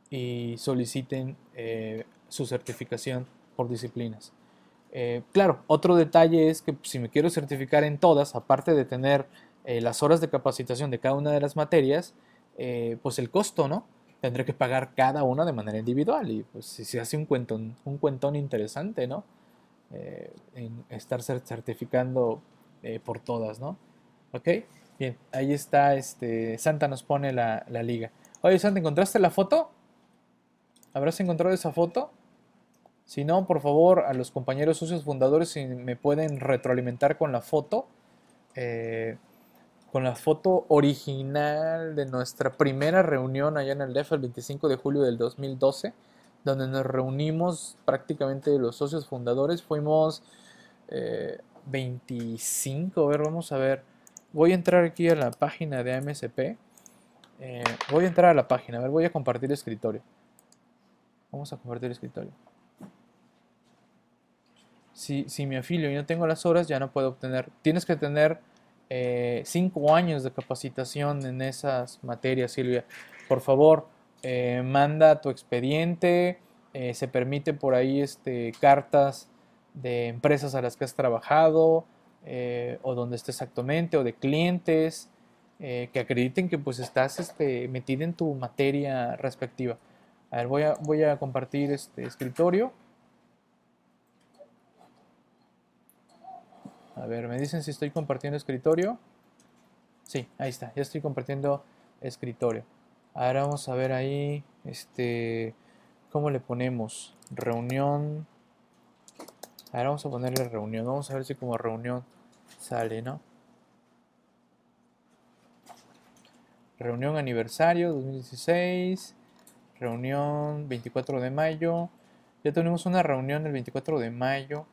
y soliciten eh, su certificación por disciplinas. Eh, claro, otro detalle es que si me quiero certificar en todas, aparte de tener las horas de capacitación de cada una de las materias, pues el costo, ¿no? Tendré que pagar cada una de manera individual y pues si se hace un cuentón, un cuentón interesante, ¿no? Eh, en estar cer- certificando eh, por todas, ¿no? ¿Ok? Bien, ahí está, este, Santa nos pone la, la liga. Oye, Santa, ¿encontraste la foto? ¿Habrás encontrado esa foto? Si no, por favor, a los compañeros socios fundadores, si me pueden retroalimentar con la foto, eh, con la foto original de nuestra primera reunión allá en el DEF el 25 de julio del 2012, donde nos reunimos prácticamente los socios fundadores. Fuimos eh, 25, a ver, vamos a ver. Voy a entrar aquí a la página de AMSP. Eh, voy a entrar a la página, a ver, voy a compartir escritorio. Vamos a compartir escritorio. Si, si me afilio y no tengo las horas, ya no puedo obtener. Tienes que tener 5 años de capacitación en esas materias, Silvia. Por favor, eh, manda tu expediente. eh, se permite por ahí este, cartas de empresas a las que has trabajado eh, o donde estés actualmente o de clientes eh, que acrediten que pues estás este, metida en tu materia respectiva. A ver, voy a, voy a compartir este escritorio. A ver, me dicen si estoy compartiendo escritorio. Sí, ahí está, ya estoy compartiendo escritorio. Ahora vamos a ver ahí, este, ¿cómo le ponemos? Reunión. Ahora vamos a ponerle reunión. Vamos a ver si como reunión sale, ¿no? Reunión aniversario 2016. Reunión 24 de mayo. Ya tenemos una reunión el 24 de mayo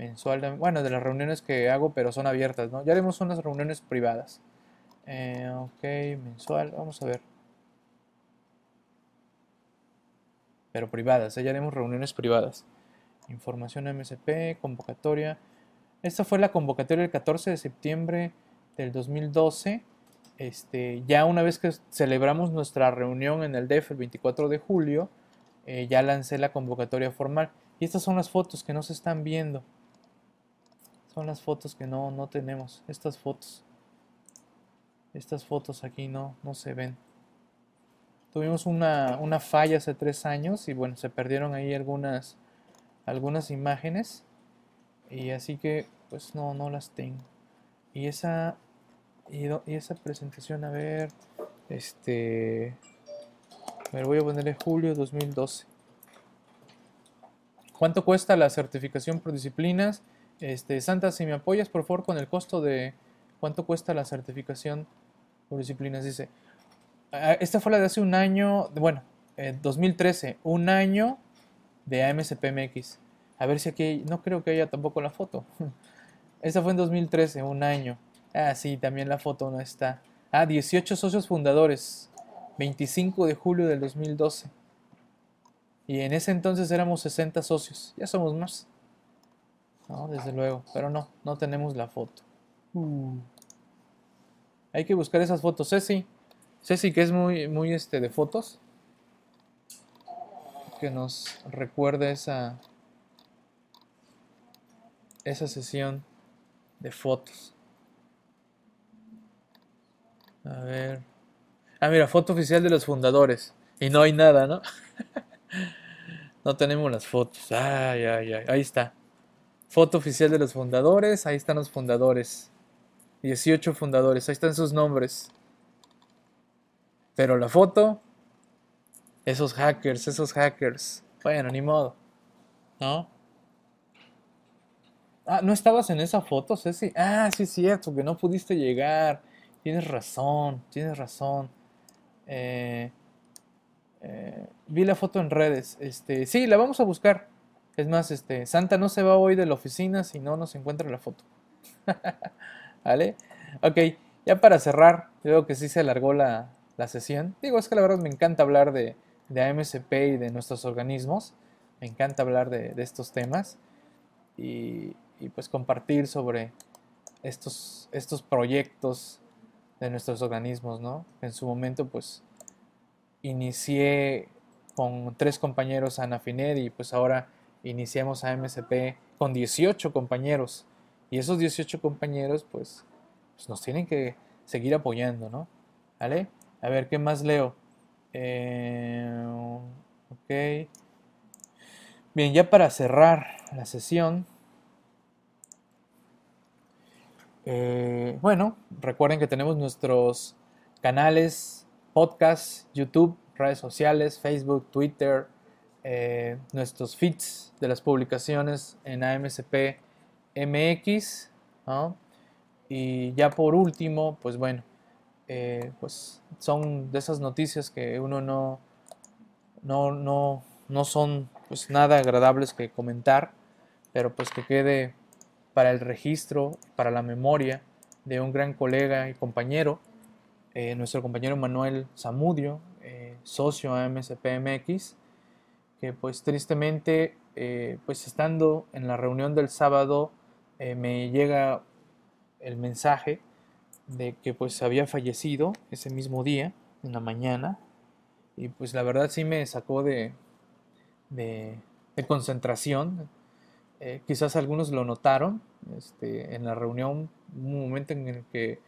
mensual, bueno, de las reuniones que hago, pero son abiertas, ¿no? Ya haremos unas reuniones privadas. Eh, ok, mensual, vamos a ver. Pero privadas, ¿eh? ya haremos reuniones privadas. Información MSP, convocatoria. Esta fue la convocatoria del 14 de septiembre del 2012. Este, ya una vez que celebramos nuestra reunión en el DEF el 24 de julio, eh, ya lancé la convocatoria formal. Y estas son las fotos que no se están viendo. Son las fotos que no, no tenemos. Estas fotos. Estas fotos aquí no, no se ven. Tuvimos una, una falla hace tres años y bueno, se perdieron ahí algunas, algunas imágenes. Y así que pues no, no las tengo. Y esa, y, y esa presentación, a ver, este... Ver, voy a ponerle julio 2012. ¿Cuánto cuesta la certificación por disciplinas? Este, Santa, si me apoyas por favor con el costo de cuánto cuesta la certificación por disciplinas, dice. Ah, esta fue la de hace un año, bueno, 2013, un año de AMCPMX. A ver si aquí, no creo que haya tampoco la foto. Esta fue en 2013, un año. Ah, sí, también la foto no está. Ah, 18 socios fundadores, 25 de julio del 2012. Y en ese entonces éramos 60 socios. Ya somos más. No, desde luego. Pero no, no tenemos la foto. Uh. Hay que buscar esas fotos. Ceci. Ceci, que es muy, muy este, de fotos. Que nos recuerda esa, esa sesión de fotos. A ver. Ah, mira, foto oficial de los fundadores. Y no hay nada, ¿no? no tenemos las fotos. Ay, ay, ay. Ahí está. Foto oficial de los fundadores. Ahí están los fundadores. 18 fundadores. Ahí están sus nombres. Pero la foto. Esos hackers, esos hackers. Bueno, ni modo. ¿No? Ah, ¿no estabas en esa foto, Ceci? Ah, sí es cierto, que no pudiste llegar. Tienes razón, tienes razón. Eh, eh, vi la foto en redes. Este, sí, la vamos a buscar. Es más, este, Santa no se va hoy de la oficina si no nos encuentra la foto. ¿Vale? Ok, ya para cerrar, creo que sí se alargó la, sesión. Digo, es que la verdad me encanta hablar de, de AMCP y de nuestros organismos. Me encanta hablar de, estos temas y, y, pues compartir sobre estos, estos proyectos de nuestros organismos, ¿no? En su momento, pues, inicié con tres compañeros a Anafinet y pues ahora iniciamos a MSP con 18 compañeros. Y esos 18 compañeros, pues, pues, nos tienen que seguir apoyando, ¿no? ¿Vale? A ver, ¿qué más leo? Eh, ok. Bien, ya para cerrar la sesión, Eh, bueno, recuerden que tenemos nuestros canales, podcast, YouTube, redes sociales, Facebook, Twitter, eh, nuestros feeds de las publicaciones en AMCP MX. Y ya por último, pues bueno, eh, pues son de esas noticias que uno no, no, no, no son pues nada agradables que comentar, pero pues que quede para el registro, para la memoria de un gran colega y compañero, eh, nuestro compañero Manuel Zamudio, eh, socio AMSPMX, que pues tristemente, eh, pues estando en la reunión del sábado, me llega el mensaje de que pues había fallecido ese mismo día, en la mañana, y pues la verdad sí me sacó de, de concentración, eh, quizás algunos lo notaron este, en la reunión, un momento en el que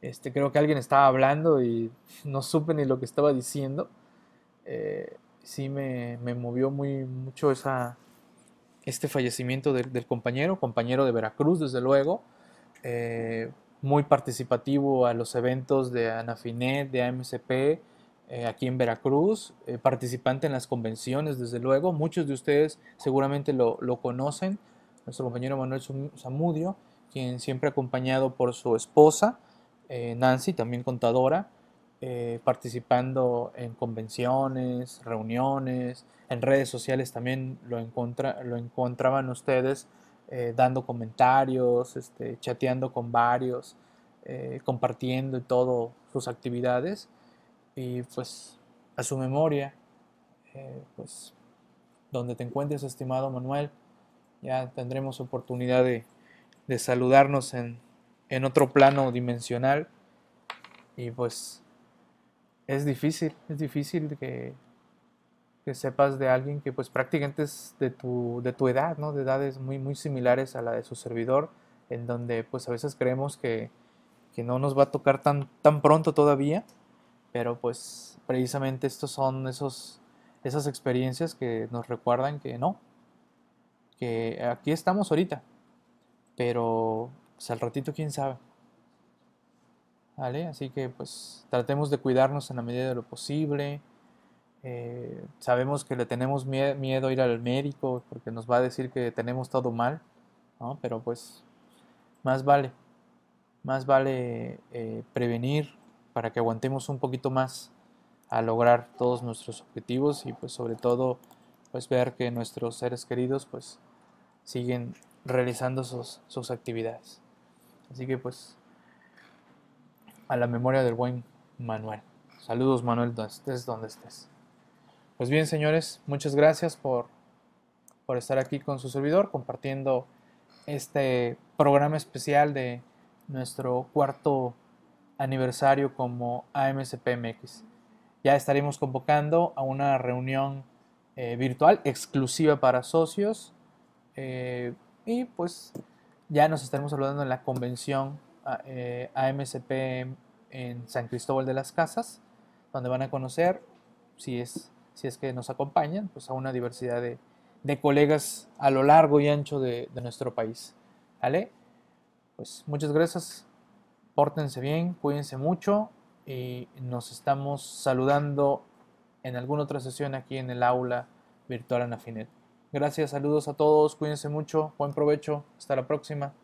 este, creo que alguien estaba hablando y no supe ni lo que estaba diciendo. Eh, sí me, movió muy mucho esa, este fallecimiento del, compañero, compañero de Veracruz, desde luego. Eh, muy participativo a los eventos de Anafinet, de AMCP, eh, aquí en Veracruz, eh, participante en las convenciones, desde luego. Muchos de ustedes seguramente lo, conocen. Nuestro compañero Manuel Zamudio, quien siempre acompañado por su esposa, Nancy, también contadora, participando en convenciones, reuniones, en redes sociales también lo, lo encontraban ustedes dando comentarios, este, chateando con varios, compartiendo y todo sus actividades. Y pues a su memoria, eh, pues donde te encuentres, estimado Manuel, ya tendremos oportunidad de, saludarnos en, otro plano dimensional. Y pues es difícil, es difícil que, que sepas de alguien que pues prácticamente es de tu, de tu edad, ¿no? De edades muy, muy similares a la de su servidor, en donde pues a veces creemos que, que no nos va a tocar tan, tan pronto todavía, pero pues precisamente estos son esos, esas experiencias que nos recuerdan que no, que aquí estamos ahorita, pero pues, al ratito quién sabe. ¿Vale? Así que pues tratemos de cuidarnos en la medida de lo posible. Eh, sabemos que le tenemos miedo a ir al médico porque nos va a decir que tenemos todo mal, ¿no? pero pues más vale, más vale eh, prevenir para que aguantemos un poquito más a lograr todos nuestros objetivos y pues sobre todo pues ver que nuestros seres queridos pues siguen realizando sus, sus actividades. Así que pues a la memoria del buen Manuel. Saludos Manuel, donde estés, donde estés. Pues bien, señores, muchas gracias por, por estar aquí con su servidor, compartiendo este programa especial de nuestro cuarto aniversario como AMCPMX. Ya estaremos convocando a una reunión eh, virtual exclusiva para socios eh, y pues ya nos estaremos saludando en la convención eh, AMCP en San Cristóbal de las Casas, donde van a conocer, si es si es que nos acompañan, pues a una diversidad de, colegas a lo largo y ancho de, nuestro país. ¿Vale? Pues muchas gracias, pórtense bien, cuídense mucho y nos estamos saludando en alguna otra sesión aquí en el aula virtual Anafinet. Gracias, saludos a todos, cuídense mucho, buen provecho, hasta la próxima.